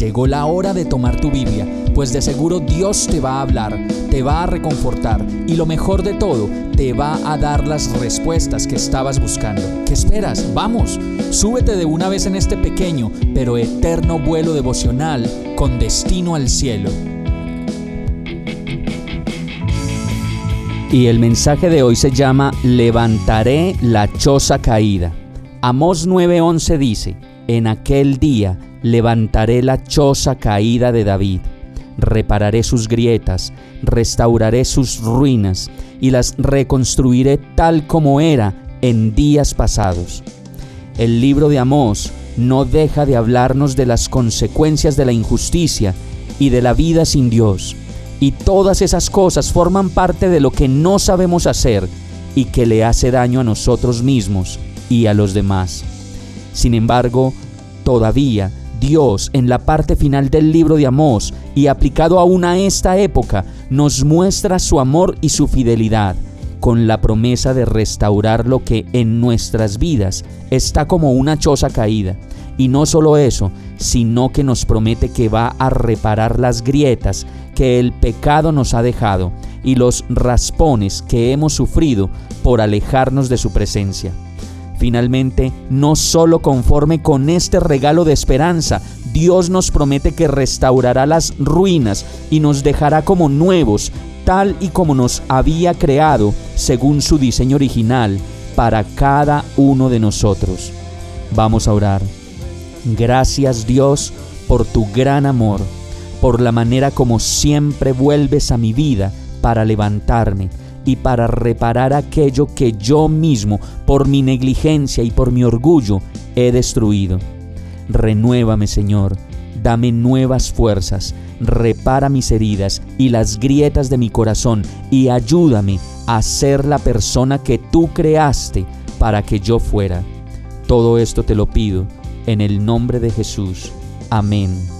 Llegó la hora de tomar tu Biblia, pues de seguro Dios te va a hablar, te va a reconfortar y lo mejor de todo, te va a dar las respuestas que estabas buscando. ¿Qué esperas? Vamos, súbete de una vez en este pequeño pero eterno vuelo devocional con destino al cielo. Y el mensaje de hoy se llama Levantaré la choza caída. Amós 9:11 dice, En aquel día levantaré la choza caída de David, repararé sus grietas, restauraré sus ruinas y las reconstruiré tal como era en días pasados. El libro de Amós no deja de hablarnos de las consecuencias de la injusticia y de la vida sin Dios. Y todas esas cosas forman parte de lo que no sabemos hacer y que le hace daño a nosotros mismos y a los demás. Sin embargo, todavía Dios en la parte final del libro de Amós y aplicado aún a esta época nos muestra su amor y su fidelidad con la promesa de restaurar lo que en nuestras vidas está como una choza caída. Y no solo eso, sino que nos promete que va a reparar las grietas que el pecado nos ha dejado y los raspones que hemos sufrido por alejarnos de su presencia. Finalmente, no solo conforme con este regalo de esperanza, Dios nos promete que restaurará las ruinas y nos dejará como nuevos, tal y como nos había creado según su diseño original para cada uno de nosotros. Vamos a orar. Gracias Dios por tu gran amor, por la manera como siempre vuelves a mi vida para levantarme y para reparar aquello que yo mismo, por mi negligencia y por mi orgullo, he destruido. Renuévame, Señor, dame nuevas fuerzas, repara mis heridas y las grietas de mi corazón y ayúdame a ser la persona que tú creaste para que yo fuera. Todo esto te lo pido en el nombre de Jesús. Amén.